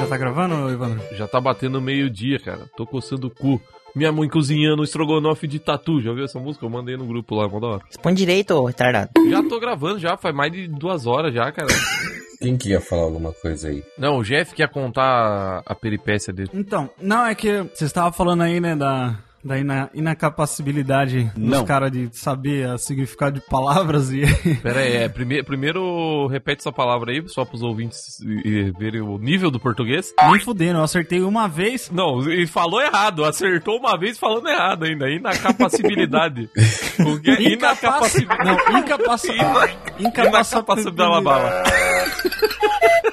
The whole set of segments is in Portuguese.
Já tá gravando, Evandro? Já tá batendo meio-dia, cara. Tô coçando o cu. Minha mãe cozinhando um estrogonofe de tatu. Já viu essa música? Eu mandei no grupo lá, mó da hora. Põe direito, ô retardado. Já tô gravando já, faz mais de duas horas já, cara. Quem que ia falar alguma coisa aí? Não, o Jeff quer contar a peripécia dele. Então, não, é que você estava falando aí, né, da, da ina, inacapacibilidade Não. dos caras de saber o significado de palavras e... Pera aí, é, prime primeiro repete essa palavra aí, só pros ouvintes verem o nível do português. Nem fudendo, eu acertei uma vez. Não, e falou errado, acertou uma vez falando errado ainda. Que é inacapacibilidade? Não, incapaci... Inacapacibilidade. bala.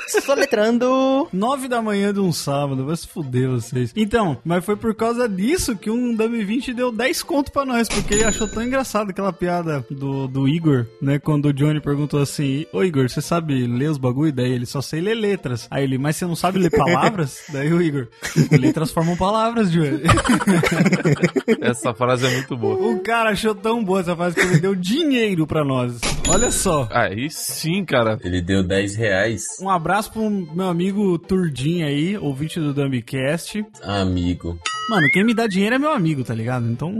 Soletrando. Nove da manhã de um sábado, vai se fuder vocês. Então, mas foi por causa disso que um Dummy 20 deu 10 conto pra nós, porque ele achou tão engraçado aquela piada do, do Igor, né? Quando o Johnny perguntou assim: Ô Igor, você sabe ler os bagulho? Daí ele só sei ler letras. Aí ele, mas você não sabe ler palavras? Daí o Igor, letras formam palavras, Johnny. Essa frase é muito boa. o cara achou tão boa essa frase que ele deu dinheiro pra nós. Olha só. Aí sim, cara. Ele deu 10 reais. Um abraço pro meu amigo Turdin aí, ouvinte do Dumbcast. Amigo. Mano, quem me dá dinheiro é meu amigo, tá ligado? Então,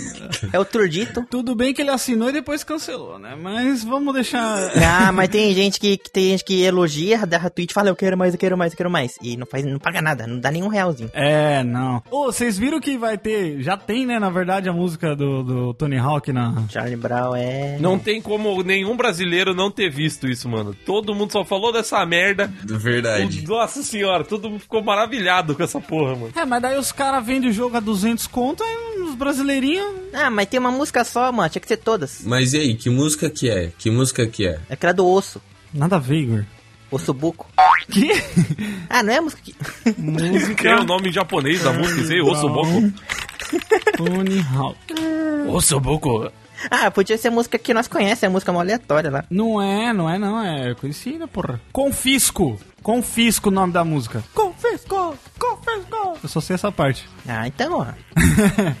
É o Turdito. tudo bem que ele assinou e depois cancelou, né? Mas vamos deixar. Ah, mas tem gente que, que tem gente que elogia, dá retweet e fala, eu quero mais, eu quero mais, eu quero mais. E não faz, não paga nada, não dá nenhum realzinho. É, não. Ô, vocês viram que vai ter. Já tem, né, na verdade, a música do, do Tony Hawk na. Charlie Brown é. Não tem como nenhum brasileiro não ter visto isso, mano. Todo mundo só falou dessa merda. Verdade. Nossa senhora, todo mundo ficou maravilhado com essa porra, mano. É, mas daí os caras vendem o jogo a 200 conto, aí os brasileirinhos. Ah, mas tem uma música só, mano, tinha que ser todas. Mas e aí, que música que é? Que música que é? Aquela do osso. Nada a ver, Igor. Osso buco. Que? Ah, não é a música que. Que é o nome em japonês da música, isso aí, Ossoboko. Tony Hawk. Ossoboko. Ah, podia ser a música que nós conhecemos, é a música mó aleatória lá. Não é, não é, não. É conhecida, porra. Confisco. Confisco o nome da música. Confisco. Confisco. Eu só sei essa parte. Ah, então, ó.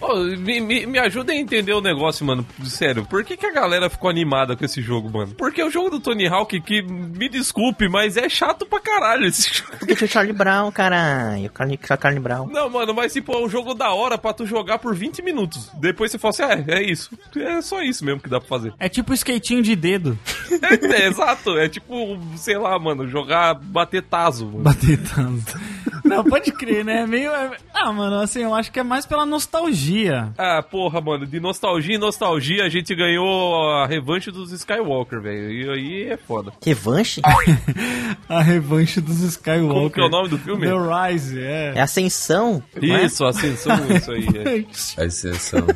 Ô, me, me, me ajuda a entender o negócio, mano. Sério, por que, que a galera ficou animada com esse jogo, mano? Porque é o jogo do Tony Hawk que, me desculpe, mas é chato pra caralho esse jogo. Porque tinha o Charlie Brown, caralho. O Charlie, Charlie Brown. Não, mano, mas tipo, é um jogo da hora pra tu jogar por 20 minutos. Depois você fala assim, ah, é isso. É só isso mesmo que dá pra fazer. É tipo skatinho de dedo. É, exato, é tipo, sei lá, mano, jogar, bater taso. Mano. Bater tanto. Não, pode crer, né? É Meio. é- Ah, mano, assim, eu acho que é mais pela nostalgia. Ah, porra, mano, de nostalgia em nostalgia a gente ganhou a revanche dos Skywalker, velho. E aí é foda. Revanche? A revanche dos Skywalker. Como que é o nome do filme? The Rise, é. É Ascensão? é? Isso, ascensão, isso aí. É. A exceção.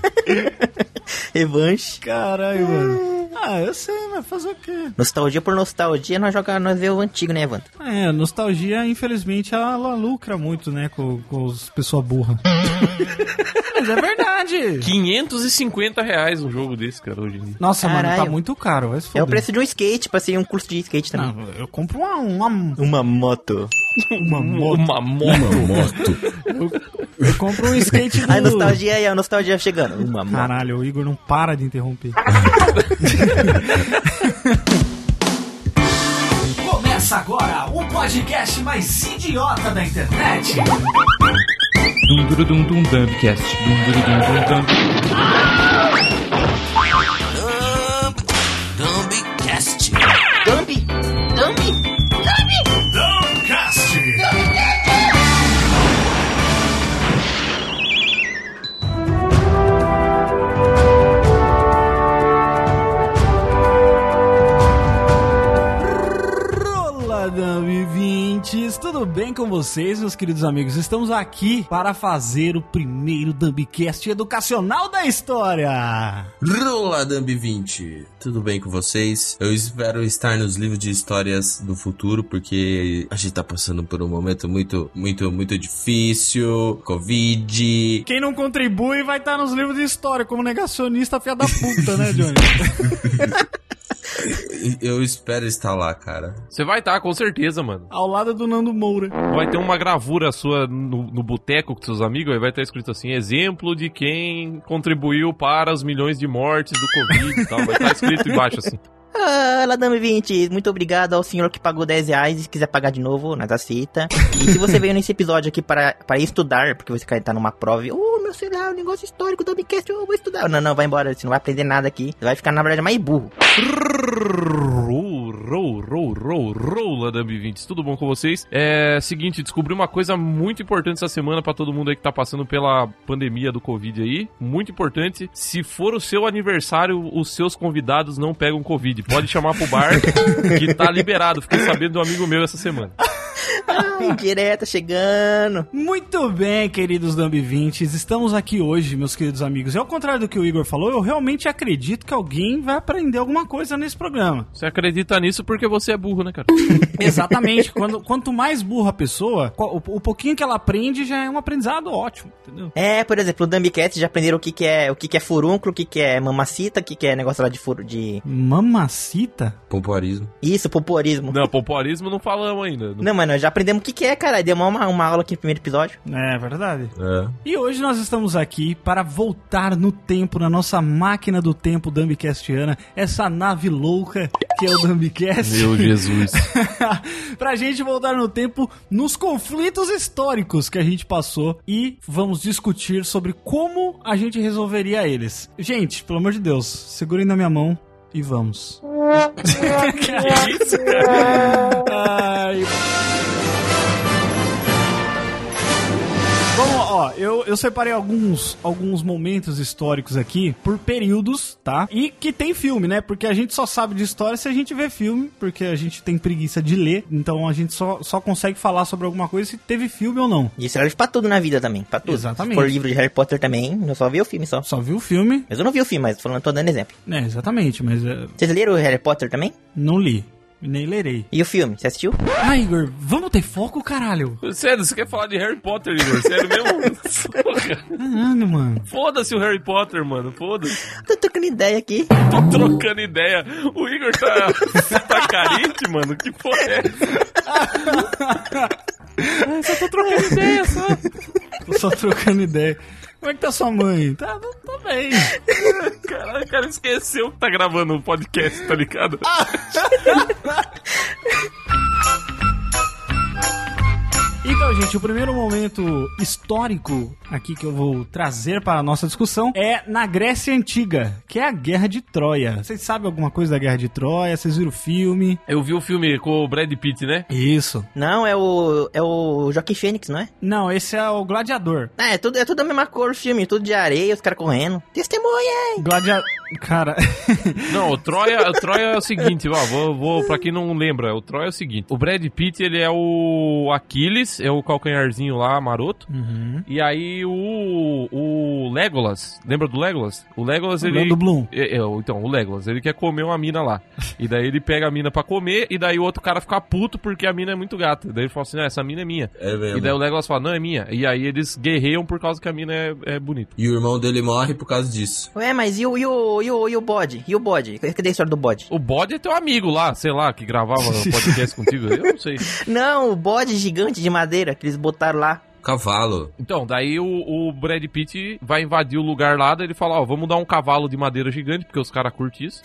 Revanche. Caralho, mano. Ah, eu sei, mas fazer o quê? Nostalgia por nostalgia, nós jogamos, nós vemos o antigo, né, Evandro? É, nostalgia, infelizmente, ela lucra muito, né, com, com os pessoas burras. mas é verdade. 550 reais um jogo desse, cara, hoje em dia. Nossa, mano, tá Caralho. muito caro. Vai se É foder. o preço de um skate, pra ser um curso de skate também. Não, eu compro uma, uma, Uma moto. uma moto. Uma moto. Uma moto. Eu compro um skate do... A nostalgia aí, a nostalgia chegando. Uma. Caralho, o Igor não para de interromper. Começa agora o podcast mais idiota da internet. Dum dum dum dum dumbcast. Dum dum dum dum dum. Olá, Dumb 20 tudo bem com vocês, meus queridos amigos? Estamos aqui para fazer o primeiro Dumbcast educacional da história. Rola Dumb 20. Tudo bem com vocês? Eu espero estar nos livros de histórias do futuro, porque a gente tá passando por um momento muito, muito, muito difícil. Covid. Quem não contribui vai estar nos livros de história como negacionista fia da puta, né, Johnny? Eu espero estar lá, cara. Você vai estar, com certeza, mano. Ao lado do Nando Moura. Vai ter uma gravura sua no, no boteco com seus amigos, aí vai estar escrito assim, exemplo de quem contribuiu para os milhões de mortes do Covid e tal. Vai estar escrito embaixo assim. Ah, Ladame 20, muito obrigado ao senhor que pagou 10 reais e se quiser pagar de novo, nós aceita. E se você veio nesse episódio aqui para, para estudar, porque você quer estar numa prova e, oh, meu sei lá, o negócio histórico do Dumbcast, eu vou estudar. Não, não, vai embora, você não vai aprender nada aqui. Você vai ficar, na verdade, mais burro. Rou, rou, rou, rou, roula da B20. Tudo bom com vocês? É seguinte, descobri uma coisa muito importante essa semana pra todo mundo aí que tá passando pela pandemia do Covid aí. Muito importante. Se for o seu aniversário, os seus convidados não pegam Covid. Pode chamar pro bar que tá liberado. Fiquei sabendo um amigo meu essa semana. Ai, direta chegando. Muito bem, queridos Dumb 20 estamos aqui hoje, meus queridos amigos. E ao contrário do que o Igor falou, eu realmente acredito que alguém vai aprender alguma coisa nesse programa. Você acredita nisso porque você é burro, né, cara? Exatamente. Quando, quanto mais burra a pessoa, o, o pouquinho que ela aprende já é um aprendizado ótimo, entendeu? É, por exemplo, o Dumbcast já aprenderam o que, que é o que, que é furúnculo, o que, que é mamacita, o que, que é negócio lá de furo de. Mamacita? Pompoarismo. Isso, poporismo. Não, pompoarismo não falamos ainda. Não, mas nós já aprendemos o que, que é, cara. Deu uma, uma aula aqui no primeiro episódio. É verdade. É. E hoje nós estamos aqui para voltar no tempo, na nossa máquina do tempo Dumbcastiana, essa nave louca que é o Dumbcast. Meu Jesus. pra gente voltar no tempo nos conflitos históricos que a gente passou e vamos discutir sobre como a gente resolveria eles. Gente, pelo amor de Deus, segurem na minha mão e vamos. que isso, cara? Ai. Ó, eu, eu separei alguns, alguns momentos históricos aqui por períodos, tá? E que tem filme, né? Porque a gente só sabe de história se a gente vê filme, porque a gente tem preguiça de ler, então a gente só, só consegue falar sobre alguma coisa se teve filme ou não. E isso serve pra tudo na vida também, pra tudo. Exatamente. Se for livro de Harry Potter também, eu só vi o filme só. Só viu o filme, Mas eu não vi o filme, mas tô falando, tô dando exemplo. né? Exatamente, mas é, Vocês leram o Harry Potter também? não li. Nem lerei. E o filme, você assistiu? Ah, Igor, vamos ter foco, caralho? Sério, você quer falar de Harry Potter, Igor? Sério mesmo? Porra. Caralho, mano. Foda-se o Harry Potter, mano. Foda-se. Tô trocando ideia aqui. Tô trocando ideia. O Igor tá, tá carente, mano. Que porra é essa? Ah, só tô trocando ideia, só. Tô só trocando ideia. Como é que tá sua mãe? Tá, tá bem. Caralho, o cara esqueceu que tá gravando um podcast, tá ligado? Então, gente, o primeiro momento histórico aqui que eu vou trazer para a nossa discussão é na Grécia Antiga, que é a Guerra de Troia. Vocês sabem alguma coisa da Guerra de Troia? Vocês viram o filme? Eu vi o filme com o Brad Pitt, né? Isso. Não, é o. É o Joaquim Fênix, não é? Não, esse é o Gladiador. Ah, é tudo, é tudo a mesma cor o filme, tudo de areia, os caras correndo. Testemunha! Gladiador. Cara. Não, o Troia, o Troia é o seguinte, ó, vou, vou, pra quem não lembra, o Troia é o seguinte, o Brad Pitt, ele é o Aquiles, é o calcanharzinho lá, maroto, Uhum. e aí o, o Legolas, lembra do Legolas? O Legolas, ele... Orlando Bloom. É, é, então, o Legolas, ele quer comer uma mina lá, e daí ele pega a mina pra comer, e daí o outro cara fica puto porque a mina é muito gata, daí ele fala assim, ah, essa mina é minha, É mesmo. e daí o Legolas fala, não, é minha, e aí eles guerreiam por causa que a mina é, é bonita. E o irmão dele morre por causa disso. Ué, mas e o, e o, e o, e o bode? E o bode? Cadê a história do bode? O bode é teu amigo lá, sei lá, que gravava podcast contigo, eu não sei. Não, o bode gigante de madeira que eles botaram lá. Cavalo. Então, daí o, o Brad Pitt vai invadir o lugar lá, daí ele fala, ó, vamos dar um cavalo de madeira gigante, porque os caras curtem isso.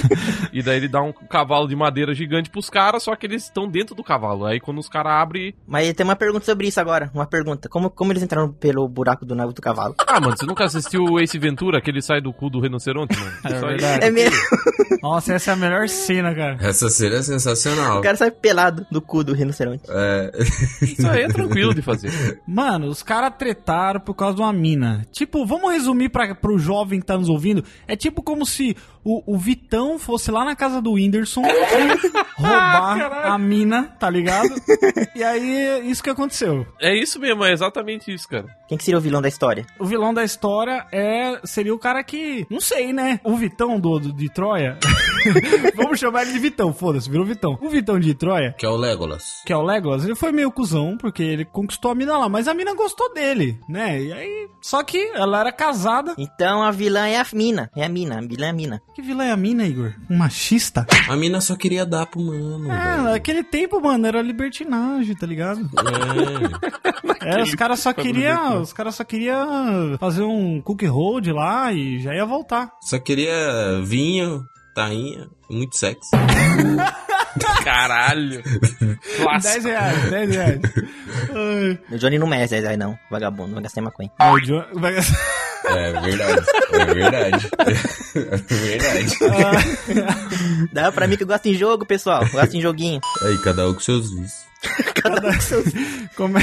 e daí ele dá um cavalo de madeira gigante pros caras, só que eles estão dentro do cavalo. Aí quando os caras abrem... Mas tem uma pergunta sobre isso agora. Uma pergunta. Como, como eles entraram pelo buraco do navio do cavalo? Ah, mano, você nunca assistiu o Ace Ventura, que ele sai do cu do rinoceronte, mano? É Isso aí- verdade. É mesmo. Nossa, essa é a melhor cena, cara. Essa cena é sensacional. O cara sai pelado do cu do rinoceronte. É. Isso aí é tranquilo de fazer. Mano, os caras tretaram por causa de uma mina. Tipo, vamos resumir pra, pro jovem que tá nos ouvindo. É tipo como se o, o Vitão fosse lá na casa do Whindersson roubar a mina, tá ligado? E aí, isso que aconteceu. É isso mesmo, é exatamente isso, cara. Quem que seria o vilão da história? O vilão da história é seria o cara que. Não sei, né? O Vitão do, do- de Troia. vamos chamar ele de Vitão, foda-se, virou Vitão. O Vitão de Troia. Que é o Legolas. Que é o Legolas, ele foi meio cuzão, porque ele conquistou a mina lá, mas a mina gostou dele, né? E aí. Só que ela era casada. Então a vilã é a mina. É a mina. A vilã é a mina. Que vilã é a mina, Igor? Um machista? A mina só queria dar pro mano. Ah, velho. naquele tempo, mano, era libertinagem, tá ligado? É. É, os caras só queriam. Os caras só queriam fazer um cookie hold lá e já ia voltar. Só queria vinho tainha, muito sexy. Caralho. 10 Clássico. reais, 10 reais. Ai, O Johnny não merece, aí não. Vagabundo, vai gastar em maconha. ai, o John- vai- É verdade, é verdade. É verdade. Dá pra mim que eu gosto em jogo, pessoal. Gosto em joguinho. Aí, cada um com seus vícios. Como é,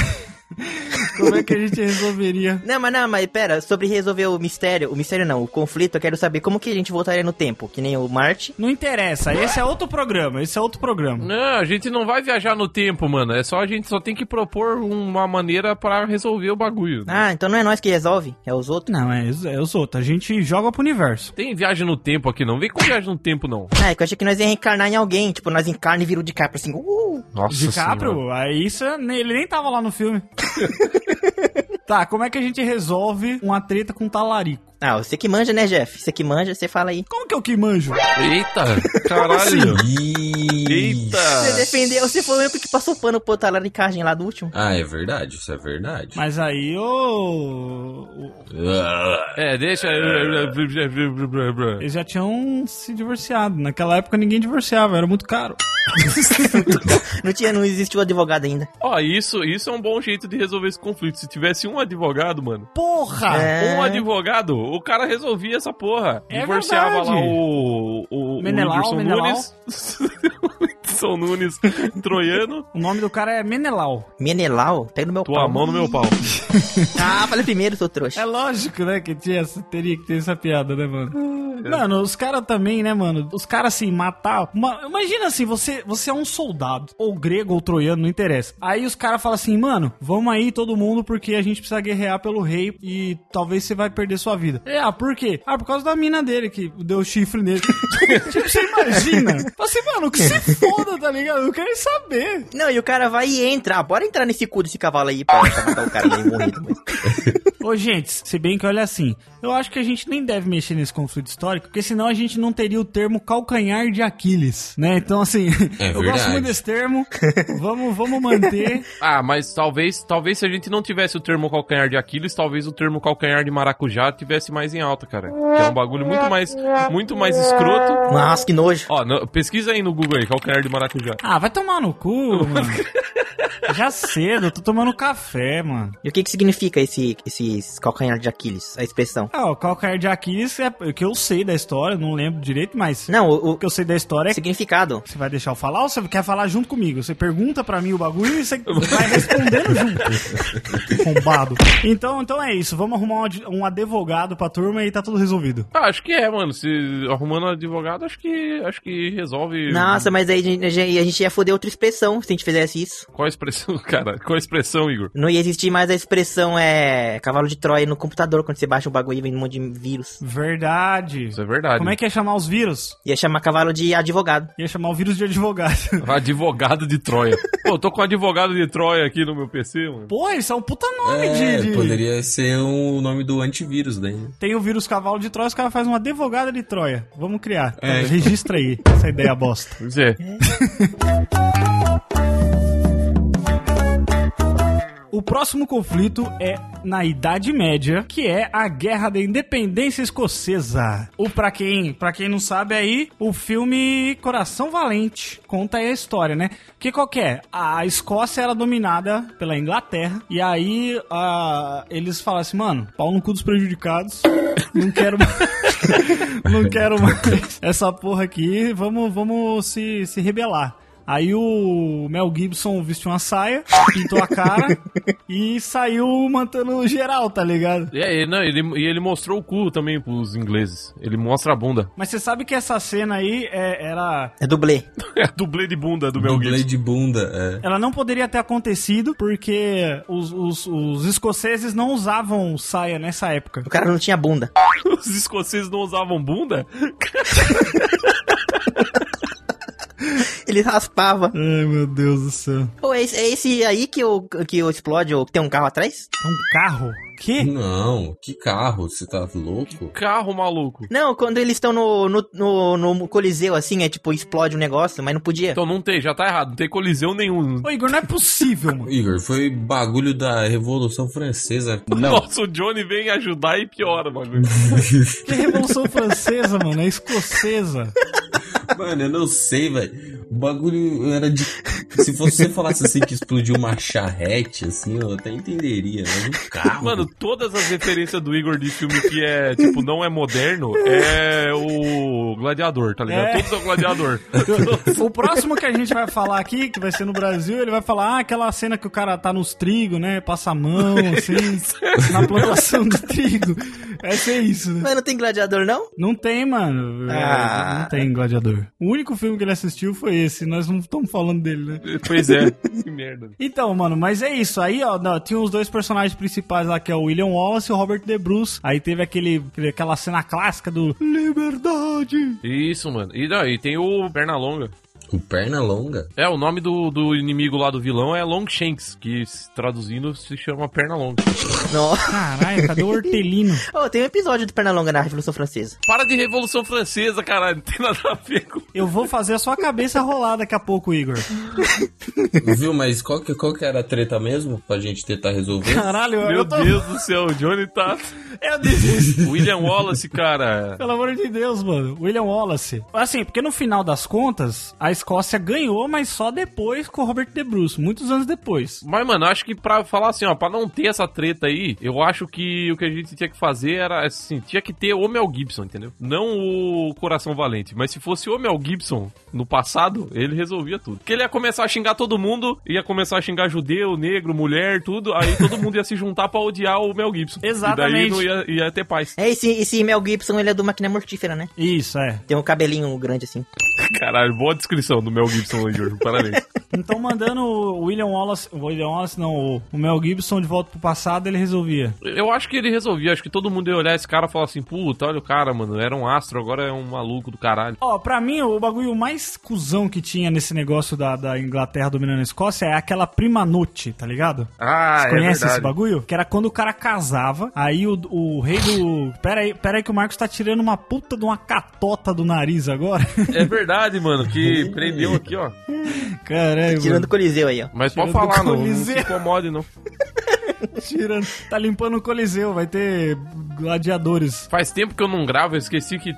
como é que a gente resolveria? Não, mas não, mas pera, sobre resolver o mistério, o mistério não, o conflito, eu quero saber como que a gente voltaria no tempo, que nem o Marte. Não interessa, esse é outro programa, esse é outro programa. Não, a gente não vai viajar no tempo, mano. É só a gente só tem que propor uma maneira pra resolver o bagulho. Ah, então não é nós que resolve, é os outros. Não, é, os- é os outros, a gente joga pro universo. Tem viagem no tempo aqui não. Vem com viagem no tempo não. Ah, é que eu achei que nós ia reencarnar em alguém, tipo, nós encarna e vira o DiCaprio assim, uh! Nossa DiCaprio, Senhora. aí isso, ele nem tava lá no filme. tá, como é que a gente resolve uma treta com talarico? Ah, você que manja, né, Jeff? Você que manja, você fala aí. Como que é o que manjo? Eita, caralho. Ih. Eita. Você defendeu, você foi o único que passou pano pro talaricagem lá do último. Ah, é verdade, isso é verdade. Mas aí o... o- Ah, É, deixa. Eles já tinham se divorciado. Naquela época ninguém divorciava, era muito caro. Não tinha, não existiu advogado ainda. Ó, isso, isso é um bom jeito de resolver esse conflito. Se tivesse um advogado, mano. Porra! É. Um advogado, o cara resolvia essa porra. É Divorciava verdade. lá o. O, o Menelau, Whindersson Menelau. Nunes. Whindersson Nunes troiano. O nome do cara é Menelau. Menelau? Pega no meu Tua pau. mão no meu pau. Ah, falei primeiro, seu trouxa. É lógico, né, que tinha, teria que ter essa piada, né, mano? Mano, os caras também, né, mano? Os caras, assim, matar... uma- imagina assim, você, você é um soldado, ou grego ou troiano, não interessa. Aí os caras falam assim, mano, vamos aí todo mundo porque a gente precisa guerrear pelo rei e talvez você vai perder sua vida. É, ah, por quê? Ah, por causa da mina dele que deu chifre nele. tipo, você imagina? Assim, mano, que se foda, tá ligado? Eu quero saber. Não, e o cara vai e entra. Ah, bora entrar nesse cu desse cavalo aí pra, pra matar o cara meio morrido. Mas... Ô, gente, se bem que olha assim, eu acho que a gente nem deve mexer nesse conflito histórico, porque senão a gente não teria o termo calcanhar de Aquiles, né? Então, assim, É eu gosto muito desse termo, vamos, vamos manter. Ah, mas talvez, talvez se a gente não tivesse o termo calcanhar de Aquiles, talvez o termo calcanhar de maracujá tivesse mais em alta, cara. Que é um bagulho muito mais, muito mais escroto. Nossa, que nojo. Ó, no- pesquisa aí no Google aí, calcanhar de maracujá. Ah, vai tomar no cu, mano. Já cedo, eu tô tomando café, mano. E o que que significa esse, esses calcanhar de Aquiles, a expressão? Ah, o calcanhar de Aquiles é o que eu sei da história, não lembro direito, mas Não, o, o que eu sei da história é significado. você vai deixar eu falar ou você quer falar junto comigo? Você pergunta pra mim o bagulho e você vai respondendo junto. Combado. Então, então é isso. Vamos arrumar um ad- advogado pra turma e tá tudo resolvido. Ah, acho que é, mano. Se arrumando um advogado, acho que acho que resolve. Nossa, mas aí a gente, a gente ia foder outra expressão se a gente fizesse isso. Qual expressão, cara? Qual a expressão, Igor? Não ia existir mais a expressão é cavalo de Troia no computador, quando você baixa um bagulho e vem um monte de vírus. Verdade. Isso é verdade. Como é que ia chamar os vírus? Ia chamar cavalo de advogado. Ia chamar o vírus de advogado. Advogado de Troia. Pô, eu tô com advogado de Troia aqui no meu PC, mano. Pô, isso é um puta nome É, de, de- poderia ser o nome do antivírus daí. né? Tem o vírus cavalo de Troia, os caras fazem uma advogada de Troia. Vamos criar. É. Registra aí essa ideia bosta. Pois é. O próximo conflito é na Idade Média, que é a Guerra da Independência Escocesa. O para quem, para quem não sabe aí, o filme Coração Valente conta a história, né? Que qual que é? A Escócia era dominada pela Inglaterra e aí ah, eles falaram assim, mano, pau no cu dos prejudicados. Não quero mais, não quero mais essa porra aqui. Vamos, vamos se, se rebelar. Aí o Mel Gibson vestiu uma saia, pintou a cara e saiu matando geral, tá ligado? É, e, não, ele, e ele mostrou o cu também pros ingleses. Ele mostra a bunda. Mas você sabe que essa cena aí é- era. É dublê. É dublê de bunda do Mel Dublê Gibson. de bunda, é. Ela não poderia ter acontecido porque os, os- os escoceses não usavam saia nessa época. O cara não tinha bunda. Os escoceses não usavam bunda? Ele raspava. Ai, meu Deus do céu. Pô, é esse, é esse aí que o, que o explode ou que tem um carro atrás? É um carro? Que? Não, que carro, você tá louco? Carro maluco. Não, quando eles estão no, no, no, no coliseu, assim, é tipo, explode um negócio, mas não podia. Então não tem, já tá errado. Não tem coliseu nenhum. Ô, Igor, não é possível, mano. Igor, foi bagulho da Revolução Francesa. Nossa, o Johnny vem ajudar e piora o bagulho. Que Revolução Francesa, mano? É escocesa. Mano, eu não sei, velho. O bagulho era de. Se você falasse assim que explodiu uma charrete, assim, eu até entenderia, mas um carro. Mano, todas as referências do Igor de filme que é, tipo, não é moderno, é o Gladiador, tá ligado? É. Todos é o Gladiador. O próximo que a gente vai falar aqui, que vai ser no Brasil, ele vai falar ah, aquela cena que o cara tá nos trigos, né? Passa a mão, assim, na plantação do trigo. Vai ser isso, né? Mas não tem gladiador, não? Não tem, mano. É, Ah. Não tem Gladiador. O único filme que ele assistiu foi esse. Nós não estamos falando dele, né? Pois é, que merda. Então, mano, mas é isso. Aí, ó, não, tinha os dois personagens principais lá, que é o William Wallace e o Robert De Bruce. Aí teve aquele, aquela cena clássica do Liberdade. Isso, mano. E, não, e tem o Pernalonga. Com perna longa? É, o nome do, do inimigo lá do vilão é Longshanks, que se- traduzindo se chama Pernalonga. Não. Caralho, cadê o Hortelino? Oh, tem um episódio do Pernalonga na Revolução Francesa. Para de Revolução Francesa, caralho. Não tem nada a ver com... Eu vou fazer a sua cabeça rolar daqui a pouco, Igor. Viu, mas qual que, qual que era a treta mesmo? Pra gente tentar resolver? Caralho, Meu eu tô... Deus do céu, o Johnny tá... Eu desisto. William Wallace, cara... Pelo amor de Deus, mano. William Wallace. Assim, porque no final das contas, a Escócia ganhou, mas só depois com o Robert De Bruce, muitos anos depois. Mas, mano, acho que pra falar assim, ó, pra não ter essa treta aí, eu acho que o que a gente tinha que fazer era, assim, tinha que ter o Mel Gibson, entendeu? Não o Coração Valente, mas se fosse o Mel Gibson no passado, ele resolvia tudo. Porque ele ia começar a xingar todo mundo, ia começar a xingar judeu, negro, mulher, tudo, aí todo mundo ia se juntar pra odiar o Mel Gibson. Exatamente. E daí não ia, ia ter paz. É, esse, esse Mel Gibson, ele é do Máquina Mortífera, né? Isso, é. Tem um cabelinho grande assim. Caralho, boa descrição do Mel Gibson aí, Jorge. Parabéns. Então, mandando o William Wallace, o William Wallace não, o- Mel Gibson de volta pro passado, ele resolvia. Eu acho que ele resolvia, acho que todo mundo ia olhar esse cara e falar assim, puta, olha o cara, mano, era um astro, agora é um maluco do caralho. Ó, pra mim, o bagulho mais cuzão que tinha nesse negócio da, da Inglaterra dominando a Escócia é aquela prima noite, tá ligado? Ah, Você conhece esse bagulho? Que era quando o cara casava, aí o, o rei do... Pera aí, pera aí que o Marcos tá tirando uma puta de uma catota do nariz agora. É verdade, mano, que prendeu aqui, ó. Caralho, Tirando mano. o Coliseu aí, ó. Mas pode Tirando falar, do não, não se Coliseu. incomode, não. Tirando. Tá limpando o Coliseu, vai ter gladiadores. Faz tempo que eu não gravo, eu esqueci que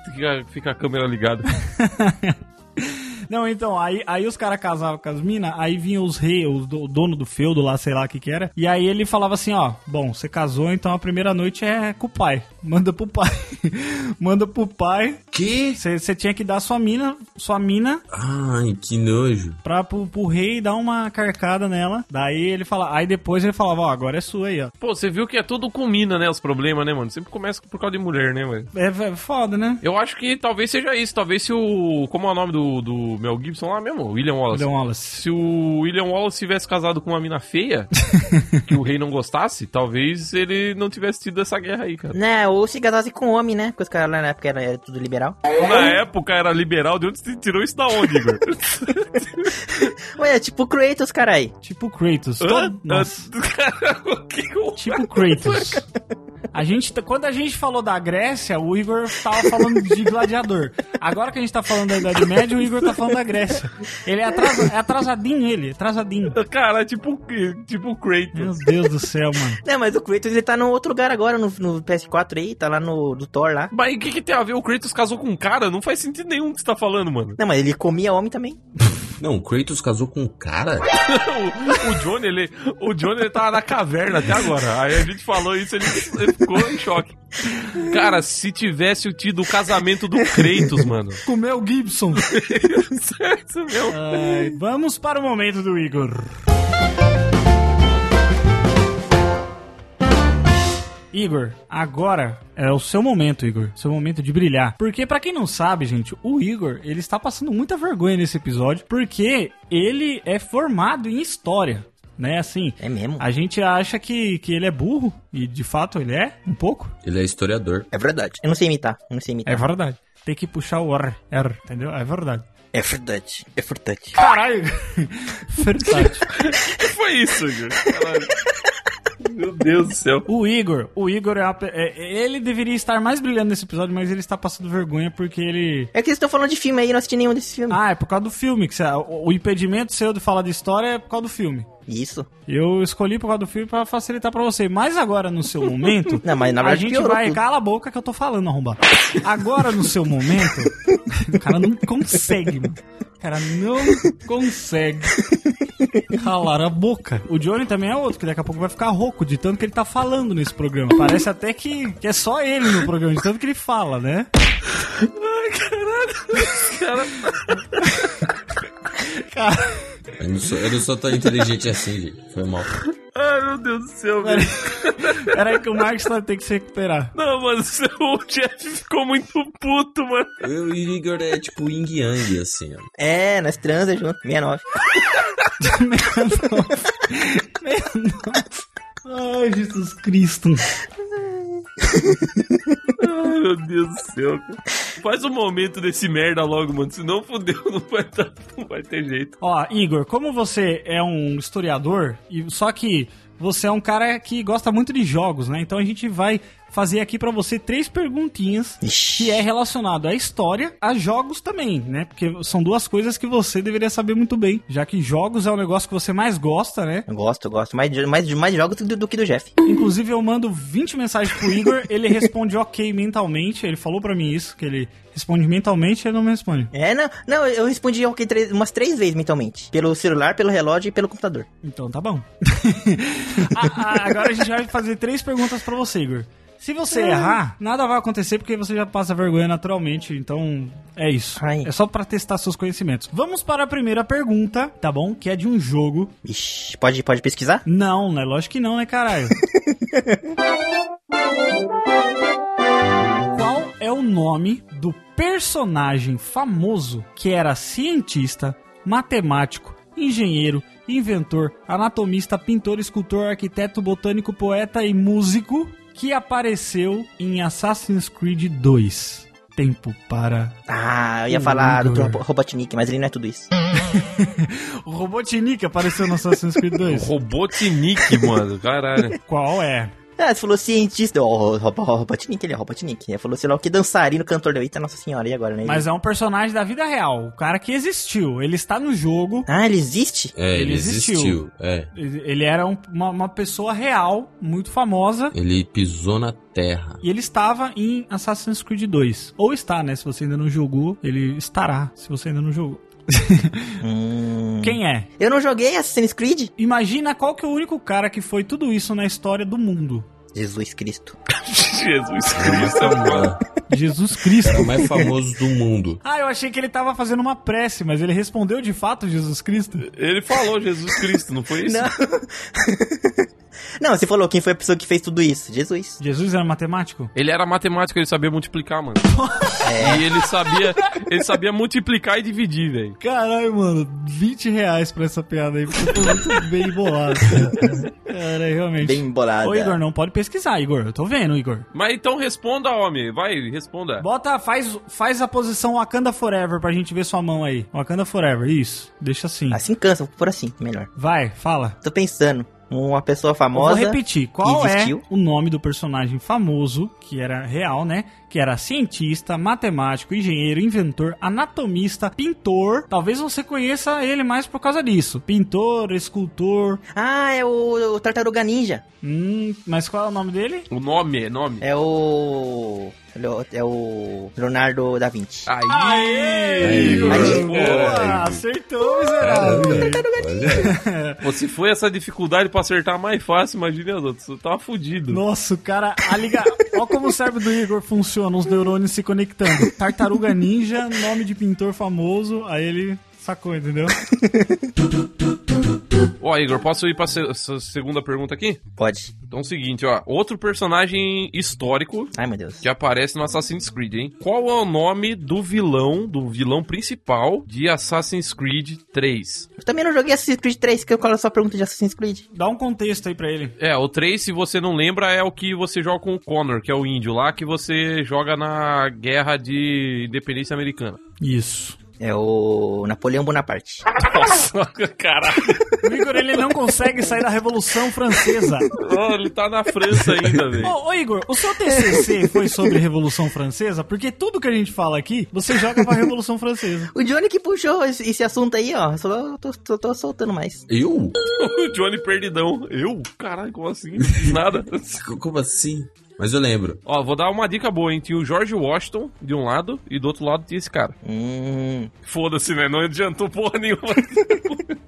fica a câmera ligada. Não, então, aí, aí os caras casavam com as minas, aí vinham os reis, o do- o dono do feudo lá, sei lá o que que era. E aí ele falava assim, ó, bom, você casou, então a primeira noite é com o pai. Manda pro pai. Manda pro pai. Que? Você você tinha que dar sua mina, sua mina Ai, que nojo. pra, pro, pro rei dar uma carcada nela. Daí ele fala, aí depois ele falava, ó, agora é sua aí, ó. Pô, você viu que é tudo com mina, né, os problemas, né, mano? Sempre começa por causa de mulher, né, velho? É, é foda, né? Eu acho que talvez seja isso, talvez se o... Como é o nome do, do Mel Gibson lá mesmo? William Wallace. William Wallace. Se o William Wallace tivesse casado com uma mina feia, que o rei não gostasse, talvez ele não tivesse tido essa guerra aí, cara. Né, ou se casasse com homem, né? Porque os caras lá na época era, era tudo liberal. Na época era liberal, de onde você tirou isso da onde, Igor? Ué, tipo Kratos, carai. Tipo Kratos. Hã? Todo- Nossa. Tipo Kratos. A gente, tá- quando a gente falou da Grécia, o Igor tava falando de gladiador. Agora que a gente tá falando da Idade Média, o Igor tá falando da Grécia. Ele é, atrasa- é atrasadinho, ele, atrasadinho. Cara, tipo, tipo Kratos. Meu Deus do céu, mano. Não, mas o Kratos ele tá no outro lugar agora, no, no PS4 aí, tá lá no do Thor lá. Mas o que, que tem a ver? O Kratos casou com um cara? Não faz sentido nenhum o que você tá falando, mano. Não, mas ele comia homem também. Não, o Kratos casou com um cara? o, o Johnny, ele, o Johnny, ele tava na caverna até agora. Aí a gente falou isso, ele, ele ficou em choque. Cara, se tivesse tido o casamento do Kratos, mano. Com o Mel Gibson. Isso mesmo. Ai, vamos para o momento do Igor. Igor, agora é o seu momento, Igor. Seu momento de brilhar. Porque, pra quem não sabe, gente, o Igor, ele está passando muita vergonha nesse episódio, porque ele é formado em história. Né, assim, É mesmo? a gente acha que, que ele é burro, e de fato ele é, um pouco. Ele é historiador. É verdade. Eu não sei imitar, eu não sei imitar. É verdade. Tem que puxar o R, R, entendeu? É verdade. É verdade. É verdade. Caralho! verdade. que foi isso, Igor? Caralho. Meu Deus do céu. O Igor, o Igor é, uma pe- é- ele deveria estar mais brilhando nesse episódio, mas ele está passando vergonha porque ele. É que vocês estão falando de filme aí, eu não assisti nenhum desses filmes. Ah, é por causa do filme. Que você- o, o impedimento seu de falar de história é por causa do filme. Isso. Eu escolhi por causa do filme pra facilitar pra você. Mas agora, no seu momento. Não, mas na a verdade gente piorou vai. tudo. Cala a boca que eu tô falando, arrombar. Agora, no seu momento. o cara não consegue, mano. O cara não consegue calar a boca. O Johnny também é outro, que daqui a pouco vai ficar rouco de tanto que ele tá falando nesse programa. Parece até que, que é só ele no programa, de tanto que ele fala, né? Cara, Eu não sou, eu não sou tão inteligente assim, gente. Foi mal. ai meu Deus do céu, velho. Era aí que o Marcos vai ter que se recuperar. Não, mano, o Jeff ficou muito puto, mano. Eu e o Igor é tipo yin yang, assim, ó. É, nós transa junto, 69. Ai, Jesus Cristo. Ai, meu Deus do céu, cara. Faz um momento desse merda logo, mano. Senão fudeu, não vai, dar, não vai ter jeito. Ó, Igor, como você é um historiador, e só que você é um cara que gosta muito de jogos, né? Então a gente vai fazer aqui pra você três perguntinhas Ixi. que é relacionado à história, a jogos também, né? Porque são duas coisas que você deveria saber muito bem, já que jogos é o negócio que você mais gosta, né? Eu gosto, eu gosto. Mais, de- mais, de- mais de jogos do, do que do Jeff. Inclusive eu mando 20 mensagens pro Igor, ele responde ok mentalmente, ele falou pra mim isso, que ele responde mentalmente e ele não me responde. É, não, não, eu respondi ok três- umas três vezes mentalmente. Pelo celular, pelo relógio e pelo computador. Então tá bom. Agora a gente vai fazer três perguntas pra você, Igor. Se você errar, nada vai acontecer porque você já passa vergonha naturalmente. Então é isso. Ai. É só pra testar seus conhecimentos. Vamos para a primeira pergunta, tá bom? Que é de um jogo. Ixi, pode, pode pesquisar? Não, né? Lógico que não, né, caralho? Qual é o nome do personagem famoso que era cientista, matemático, engenheiro, inventor, anatomista, pintor, escultor, arquiteto, botânico, poeta e músico que apareceu em Assassin's Creed 2? Tempo para. Ah, eu ia O falar Igor. do Robo- Robotnik, mas ele não é tudo isso. O Robotnik apareceu no Assassin's Creed 2. Robotnik, mano. Caralho. Qual é? Ah, você falou cientista. Ó, oh, Robotnik, ele é Robotnik. Ele falou, sei lá, o que dançarino, cantor. Eita, nossa senhora, e agora, né? Mas é um personagem da vida real. O cara que existiu. Ele está no jogo. Ah, ele existe? É, ele, Ele existiu. existiu. É. Ele ele era um- uma, uma pessoa real, muito famosa. Ele pisou na terra. E ele estava em Assassin's Creed 2. Ou está, né? Se você ainda não jogou, ele estará, se você ainda não jogou. Hum... Quem é? Eu não joguei Assassin's Creed. Imagina qual que é o único cara que foi tudo isso na história do mundo. Jesus Cristo. Jesus Cristo, mano. Jesus Era Cristo. o mais famoso do mundo. Ah, eu achei que ele tava fazendo uma prece, mas ele respondeu de fato Jesus Cristo. Ele falou Jesus Cristo, não foi isso? Não. não, você falou quem foi a pessoa que fez tudo isso? Jesus. Jesus era matemático? Ele era matemático, ele sabia multiplicar, mano. E ele sabia, ele sabia multiplicar e dividir, velho. Caralho, mano, 20 reais pra essa piada aí, porque eu tô muito bem bolado. Cara, Cara, realmente. Bem bolada. Ô, Igor, não pode pesquisar, Igor. Eu tô vendo, Igor. Mas então responda, homem. Vai, responda. Bota, faz, faz a posição Wakanda Forever pra gente ver sua mão aí. Wakanda Forever, isso. Deixa assim. Assim cansa, vou por assim, melhor. Vai, fala. Tô pensando, uma pessoa Eu famosa. vou repetir. Qual é existiu. o nome do personagem famoso, que era real, né? Que era cientista, matemático, engenheiro, inventor, anatomista, pintor. Talvez você conheça ele mais por causa disso. Pintor, escultor. Ah, é o, o Tartaruga Ninja. Hum, mas qual é o nome dele? O nome, nome. É o. É o Leonardo da Vinci. Aí! Aí, Aí, Boa, acertou, miserável. Olha. Pô, se foi essa dificuldade pra acertar mais fácil, imagine as outras. Você tava fudido. Nossa, o cara. A liga... Olha como o cérebro do Igor funciona, os neurônios se conectando. Tartaruga Ninja, nome de pintor famoso, aí ele sacou, entendeu? Ó, Igor, posso ir pra se- essa segunda pergunta aqui? Pode. Então é o seguinte, ó. Outro personagem histórico Ai, meu Deus. que aparece no Assassin's Creed, hein? Qual é o nome do vilão, do vilão principal de Assassin's Creed 3? Eu também não joguei Assassin's Creed 3, que eu colo só pergunta de Assassin's Creed. Dá um contexto aí pra ele. É, o 3, se você não lembra, é o que você joga com o Connor, que é o índio lá, que você joga na guerra de independência americana. Isso. É o Napoleão Bonaparte. Nossa, caralho. O Igor, ele não consegue sair da Revolução Francesa. Oh, ele tá na França ainda, velho. Ô, ô, Igor, o seu TCC foi sobre Revolução Francesa? Porque tudo que a gente fala aqui, você joga pra Revolução Francesa. O Johnny que puxou esse, esse assunto aí, ó. Só tô, tô, tô soltando mais. Eu? O Johnny Perdidão. Eu? Caralho, como assim? Nada. Como assim? Mas eu lembro. Ó, vou dar uma dica boa, hein? Tinha o George Washington de um lado e do outro lado tinha esse cara. Hum. Foda-se, né? Não adiantou porra nenhuma.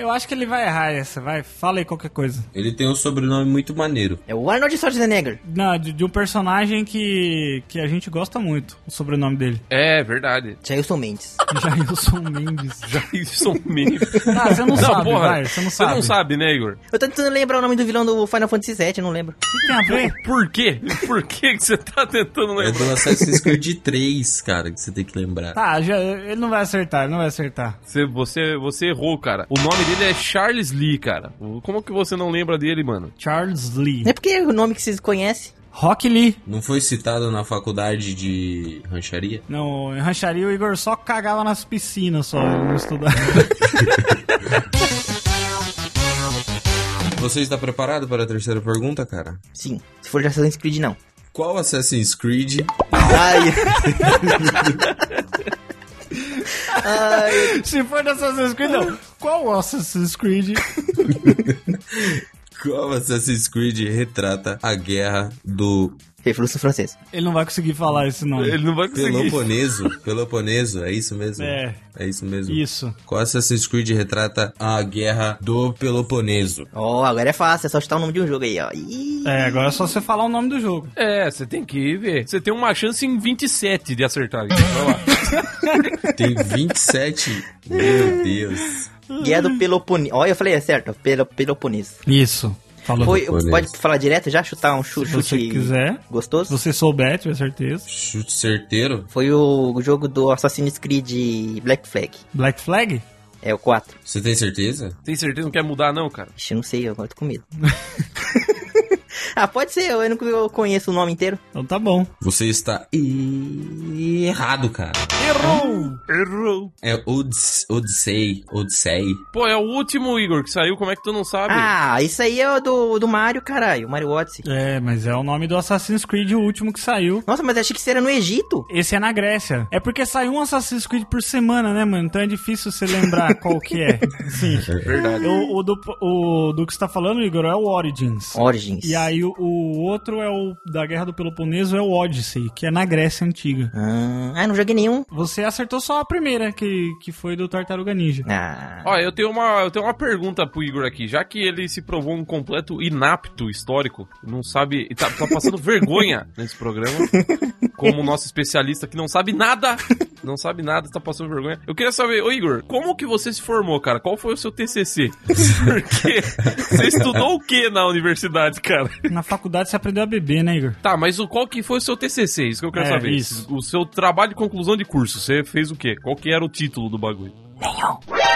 Eu acho que ele vai errar essa, vai. Fala aí qualquer coisa. Ele tem um sobrenome muito maneiro. É o Arnold Schwarzenegger. Não, de, de um personagem que, que a gente gosta muito, o sobrenome dele. É, verdade. Jailson Mendes. Jailson Mendes. Jason Mendes. Ah, você não, sabe, vai, você não Você sabe. não sabe, né, Igor? Eu tô tentando lembrar o nome do vilão do Final Fantasy VII, eu não lembro. O que tem a ver? Por quê? Por que que você tá tentando É lembrar? do Assassin's Creed 3, cara, que você tem que lembrar. Tá, já, ele não vai acertar, ele não vai acertar. Você, você, você errou, cara. O nome dele é Charles Lee, cara. Como que você não lembra dele, mano? Charles Lee. É porque é o nome que vocês conhecem. Rock Lee. Não foi citado na faculdade de rancharia? Não, em rancharia o Igor só cagava nas piscinas só, ele não estudava. Você está preparado para a terceira pergunta, cara? Sim. Se for de Assassin's Creed, não. Qual Assassin's Creed Ai. Ai. Se for da Assassin's Creed, não. Qual Assassin's Creed? Qual Assassin's Creed retrata a guerra do Revolução Francesa. Ele não vai conseguir falar esse nome. Ele não vai conseguir. Peloponeso? Peloponeso, é isso mesmo? É. É isso mesmo. Isso. Qual Assassin's Creed retrata a guerra do Peloponeso? Ó, agora é fácil, é só chutar o nome de um jogo aí, ó. Ih. É, agora é só você falar o nome do jogo. É, você tem que ver. Você tem uma chance em 27 de acertar. Vai lá. Tem 27. Meu Deus. Guerra do Peloponeso. Ó, eu falei, é certo, Pelo, Peloponeso. Isso. Falou. Foi, pode falar direto já? Chutar um chu- Se chute você quiser. Se gostoso? você souber, tiver certeza. Chute certeiro? Foi o jogo do Assassin's Creed Black Flag. Black Flag? É o 4. Você tem certeza? Tem certeza não quer mudar, não, cara? Ixi, eu não sei, agora tô com medo. ah, pode ser, eu não conheço o nome inteiro. Então tá bom. Você está errado, cara. Errou! Errou! É Odyss Odyssey. Odyssey. Pô, é o último, Igor, que saiu. Como é que tu não sabe? Ah, isso aí é o do, do Mario, caralho, Mario Odyssey. É, mas é o nome do Assassin's Creed, o último que saiu. Nossa, mas achei que isso era no Egito. Esse é na Grécia. É porque sai um Assassin's Creed por semana, né, mano? Então é difícil você lembrar qual que é. Sim. Verdade. O, o do, o do que você tá falando, Igor, é o Origins. Origins. E aí o, o outro é o da Guerra do Peloponeso, é o Odyssey, que é na Grécia Antiga. Ah, ah, não joguei nenhum. Você acertou só a primeira, que, que foi do Tartaruga Ninja. Ah. Ó, eu tenho, uma, eu tenho uma pergunta pro Igor aqui. Já que ele se provou um completo inapto histórico, não sabe. e Tá, tá passando vergonha nesse programa. Como nosso especialista que não sabe nada. Não sabe nada, tá passando vergonha. Eu queria saber, ô Igor, como que você se formou, cara? Qual foi o seu TCC? Porque você estudou o que na universidade, cara? Na faculdade você aprendeu a beber, né, Igor? Tá, mas o, qual que foi o seu TCC? Isso que eu quero É, saber. isso. O seu trabalho de conclusão de curso, você fez o quê? Qual que era o título do bagulho?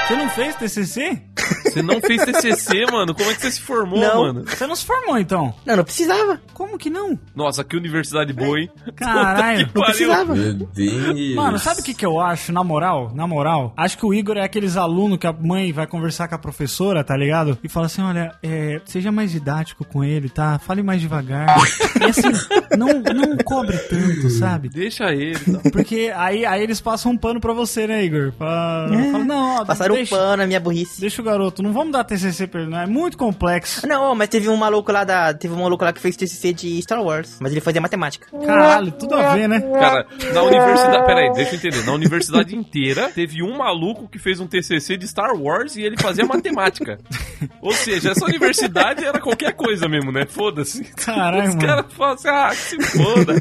Você não fez TCC? Você não fez TCC, mano? Como é que você se formou, Não. mano? Você não se formou, então? Não, não precisava. Como que não? Nossa, que universidade boa, hein? Caralho. Não precisava. Meu Deus. Mano, sabe o que, que eu acho, na moral? Na moral, acho que o Igor é aqueles alunos que a mãe vai conversar com a professora, tá ligado? E fala assim: olha, é, seja mais didático com ele, tá? Fale mais devagar. e assim, não, não cobre tanto, sabe? Deixa ele. Tá? Porque aí, aí eles passam um pano pra você, né, Igor? Pra, fala, não, ó, Passaram deixa, pano na minha burrice. deixa o garoto, não vamos dar TCC pra ele, não é muito complexo. Não, mas teve um maluco lá da. Teve um maluco lá que fez TCC de Star Wars. Mas ele fazia matemática. Caralho, tudo a ver, né? Cara, na universidade. Pera aí, deixa eu entender. Na universidade inteira, teve um maluco que fez um TCC de Star Wars e ele fazia matemática. Ou seja, essa universidade era qualquer coisa mesmo, né? Foda-se. Caralho, Os mano. caras falam assim, ah, que se foda.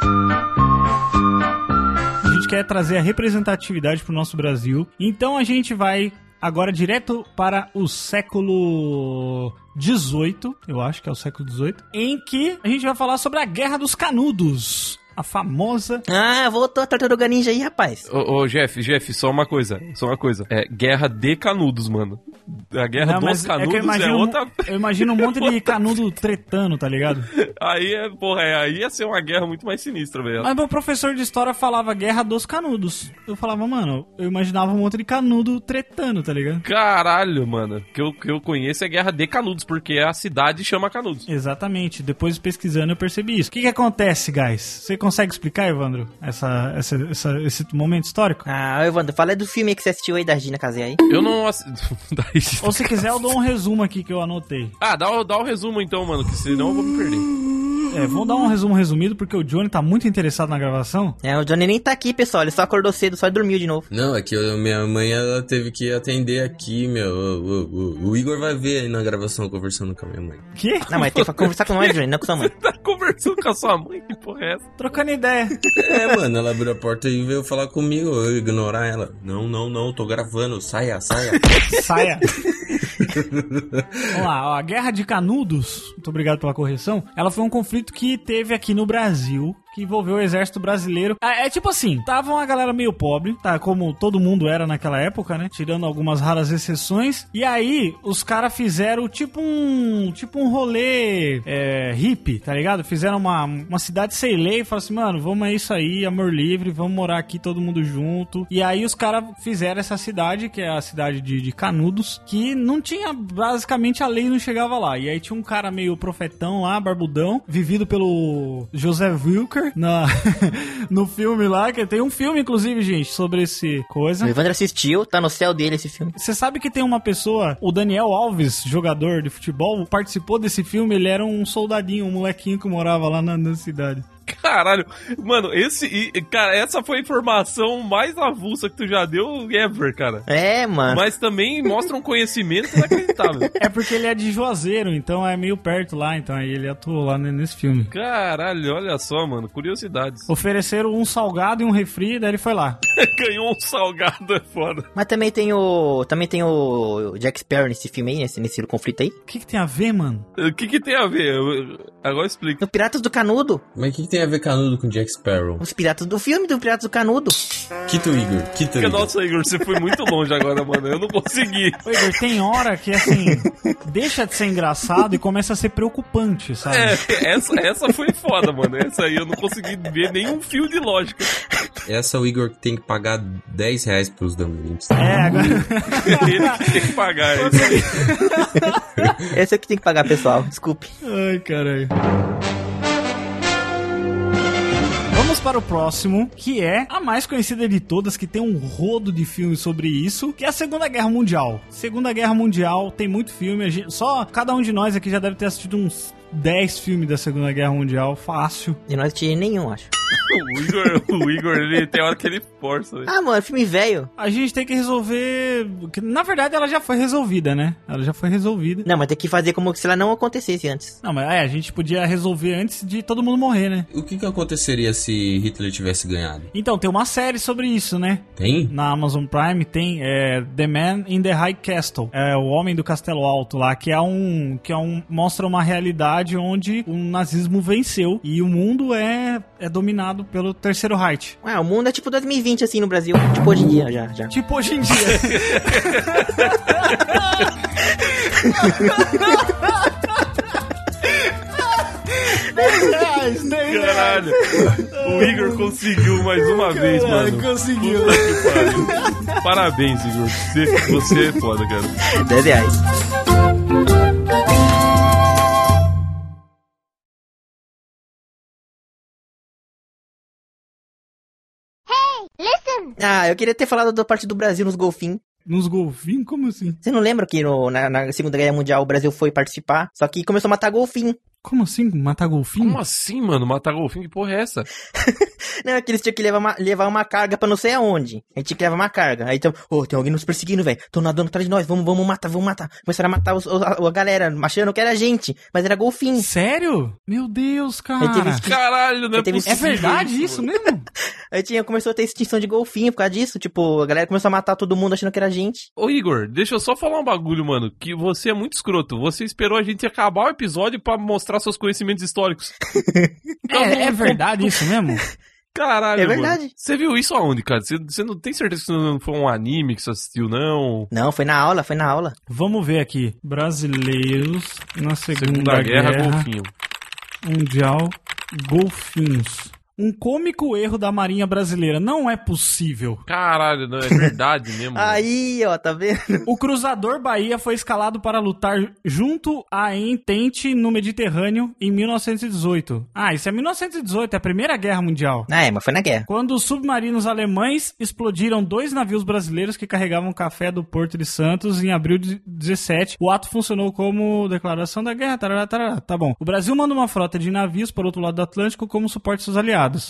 Gente quer trazer a representatividade pro nosso Brasil. Então a gente vai agora direto para o século 18, eu acho que é o século 18, em que a gente vai falar sobre a Guerra dos Canudos. A famosa. Ah, voltou a Tartaruga Ninja aí, rapaz. Ô, ô, Jeff, Jeff, só uma coisa, só uma coisa. É guerra de canudos, mano. A guerra Não, dos mas canudos eu é, imagino, outra. eu imagino um monte de canudo tretando, tá ligado? Aí é, porra, é, aí ia ser uma guerra muito mais sinistra, velho. Mas meu professor de história falava guerra dos canudos. Eu falava, mano, eu imaginava um monte de canudo tretando, tá ligado? Caralho, mano. Que eu, que eu conheço é guerra de canudos, porque a cidade chama canudos. Exatamente. Depois pesquisando eu percebi isso. O que, que acontece, guys? Você consegue explicar, Evandro, essa, essa, essa- esse momento histórico? Ah, Evandro, fala do filme que você assistiu aí da Regina Casé aí. Eu não. ass- Daí- Ou se quiser, eu dou um resumo aqui que eu anotei. ah, dá, o- dá o resumo então, mano, que senão eu vou me perder. É, vamos dar um resumo resumido, porque o Johnny tá muito interessado na gravação. É, o Johnny nem tá aqui, pessoal. Ele só acordou cedo, só dormiu de novo. Não, é que eu- minha mãe ela teve que atender aqui, meu. O, o- o- Igor vai ver aí na gravação conversando com a minha mãe. Que? Não, mas tem que conversar com nós, Johnny, não com sua mãe. Tá conversando com a sua mãe, que porra é essa? Trocando ideia. É, mano, ela abriu a porta e veio falar comigo, eu ignorar ela. Não, não, não, tô gravando, saia, saia. Saia. Vamos lá, ó, a Guerra de Canudos, muito obrigado pela correção, ela foi um conflito que teve aqui no Brasil, que envolveu o exército brasileiro. É, é tipo assim, tava uma galera meio pobre, tá? Como todo mundo era naquela época, né? Tirando algumas raras exceções. E aí, os caras fizeram tipo um tipo um rolê é, hippie, tá ligado? Fizeram uma, uma cidade sem lei e falaram assim, mano, vamos é isso aí, amor livre, vamos morar aqui todo mundo junto. E aí os caras fizeram essa cidade, que é a cidade de, de Canudos, que não tinha, basicamente a lei não chegava lá. E aí tinha um cara meio profetão lá, barbudão, vivido pelo José Wilker na, no filme lá, que tem um filme, inclusive, gente, sobre esse coisa. O Evandro assistiu, tá no céu dele esse filme. Você sabe que tem uma pessoa, o Daniel Alves, jogador de futebol, participou desse filme, ele era um soldadinho, um molequinho que morava lá na, na cidade. Caralho, mano, esse. Cara, essa foi a informação mais avulsa que tu já deu ever, cara. É, mano. Mas também mostra um conhecimento inacreditável. É porque ele é de Juazeiro, então é meio perto lá, então aí ele atuou lá ne- nesse filme. Caralho, olha só, mano, curiosidades. Ofereceram um salgado e um refri, daí ele foi lá. Ganhou um salgado, é foda. Mas também tem o. Também tem o Jack Sparrow nesse filme aí, nesse, nesse conflito aí. O que, que tem a ver, mano? O que que tem a ver? Eu- Agora explica. No Piratas do Canudo. Mas o que, que tem a ver canudo com Jack Sparrow? Os piratas do filme do Piratas do Canudo. Quito Igor, Quito Igor. Nossa, Igor, você foi muito longe agora, mano. Eu não consegui. Ô, Igor, tem hora que, assim, deixa de ser engraçado e começa a ser preocupante, sabe? É, essa, essa foi foda, mano. Essa aí eu não consegui ver nenhum fio de lógica. Essa o Igor tem que pagar 10 reais pros Dumbledores. É, agora... Ele que tem que pagar. Esse é o que tem que pagar, pessoal. Desculpe. Ai, caralho. Vamos para o próximo, que é a mais conhecida de todas, que tem um rodo de filmes sobre isso, que é a Segunda Guerra Mundial. Segunda Guerra Mundial tem muito filme, gente- só cada um de nós aqui já deve ter assistido uns 10 filmes da Segunda Guerra Mundial, fácil. E não assisti nenhum, acho. O Igor, o Igor, ele tem hora que ele força. Ah, mano, filme velho. A gente tem que resolver. Na verdade, ela já foi resolvida, né? Ela já foi resolvida. Não, mas tem que fazer como se ela não acontecesse antes. Não, mas é, a gente podia resolver antes de todo mundo morrer, né? O que que aconteceria se Hitler tivesse ganhado? Então, tem uma série sobre isso, né? Tem? Na Amazon Prime tem é, The Man in the High Castle, é o Homem do Castelo Alto lá, que é um que é um mostra uma realidade onde o nazismo venceu e o mundo é é dominado pelo Terceiro Reich. Ah, o mundo é tipo 2020, assim, no Brasil. Tipo hoje em dia, já, já. Tipo hoje em dia. reais, 10 reais. Caralho, o Igor conseguiu mais uma vez, mano. conseguiu. Parabéns, Igor. Você, você é foda, cara. 10 reais. Ah, eu queria ter falado da parte do Brasil nos golfinhos. Nos golfinhos? Como assim? Você não lembra que no- na, na Segunda Guerra Mundial o Brasil foi participar? Só que começou a matar golfinho. Como assim? Matar golfinho? Como assim, mano? Matar golfinho? Que porra é essa? Não, é que eles tinham que levar uma, levar uma carga pra não sei aonde. A gente tinha que levar uma carga. Aí então, ô, tem alguém nos perseguindo, velho. Tô nadando atrás de nós, vamos, vamos matar, vamos matar. Começaram a matar os- a, a galera, achando que era gente, mas era golfinho. Sério? Meu Deus, cara. Que- Caralho, não é Teve- É possível. verdade isso mesmo? Aí tinha, começou a ter extinção de golfinho por causa disso. Tipo, a galera começou a matar todo mundo achando que era gente. Ô Igor, deixa eu só falar um bagulho, mano. Que você é muito escroto. Você esperou a gente acabar o episódio pra mostrar mostrar seus conhecimentos históricos. É, é verdade isso mesmo? Caralho, É mano. verdade. Você viu isso aonde, cara? Você, você não tem certeza que não foi um anime que você assistiu, não? Não, foi na aula, foi na aula. Vamos ver aqui. Brasileiros na Segunda, Segunda Guerra, Guerra Golfinho. Mundial Golfinhos. Um cômico erro da Marinha Brasileira. Não é possível. Caralho, não, é verdade mesmo. Aí, ó, tá vendo? O Cruzador Bahia foi escalado para lutar junto a Entente no Mediterrâneo em 1918. Ah, isso é 1918, é a Primeira Guerra Mundial. Ah, é, mas foi na guerra. Quando os submarinos alemães explodiram dois navios brasileiros que carregavam café do Porto de Santos em abril de 17, o ato funcionou como declaração da guerra. Tarará, tarará. Tá bom. O Brasil manda uma frota de navios para o outro lado do Atlântico como suporte aos seus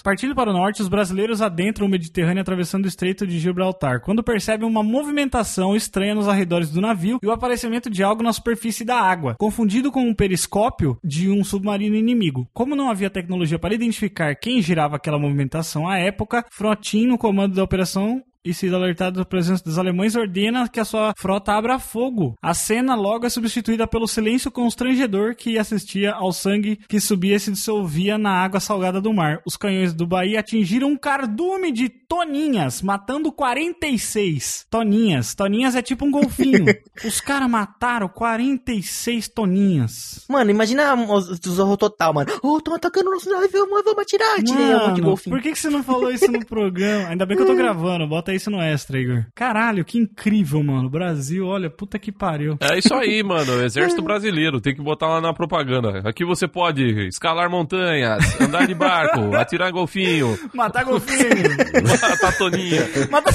Partindo para o norte, os brasileiros adentram o Mediterrâneo atravessando o Estreito de Gibraltar, quando percebem uma movimentação estranha nos arredores do navio e o aparecimento de algo na superfície da água, confundido com um periscópio de um submarino inimigo. Como não havia tecnologia para identificar quem girava aquela movimentação à época, Frotin, no comando da operação, e sido alertado da presença dos alemães, ordena que a sua frota abra fogo. A cena logo é substituída pelo silêncio constrangedor que assistia ao sangue que subia e se dissolvia na água salgada do mar. Os canhões do Bahia atingiram um cardume de toninhas, matando 46 toninhas. Toninhas é tipo um golfinho. Os caras mataram 46 toninhas. Mano, imagina os Zorro Total, mano. Oh, tão atacando nosso navio, vamos atirar. Tirei um monte de golfinho. por que, que você não falou isso no programa? Ainda bem que eu tô gravando, bota isso no extra, Igor. Caralho, que incrível, mano. Brasil, olha, puta que pariu. É isso aí, mano. Exército Brasileiro. Tem que botar lá na propaganda. Aqui você pode escalar montanhas, andar de barco, atirar golfinho, Matar golfinho. matar toninha. Matar...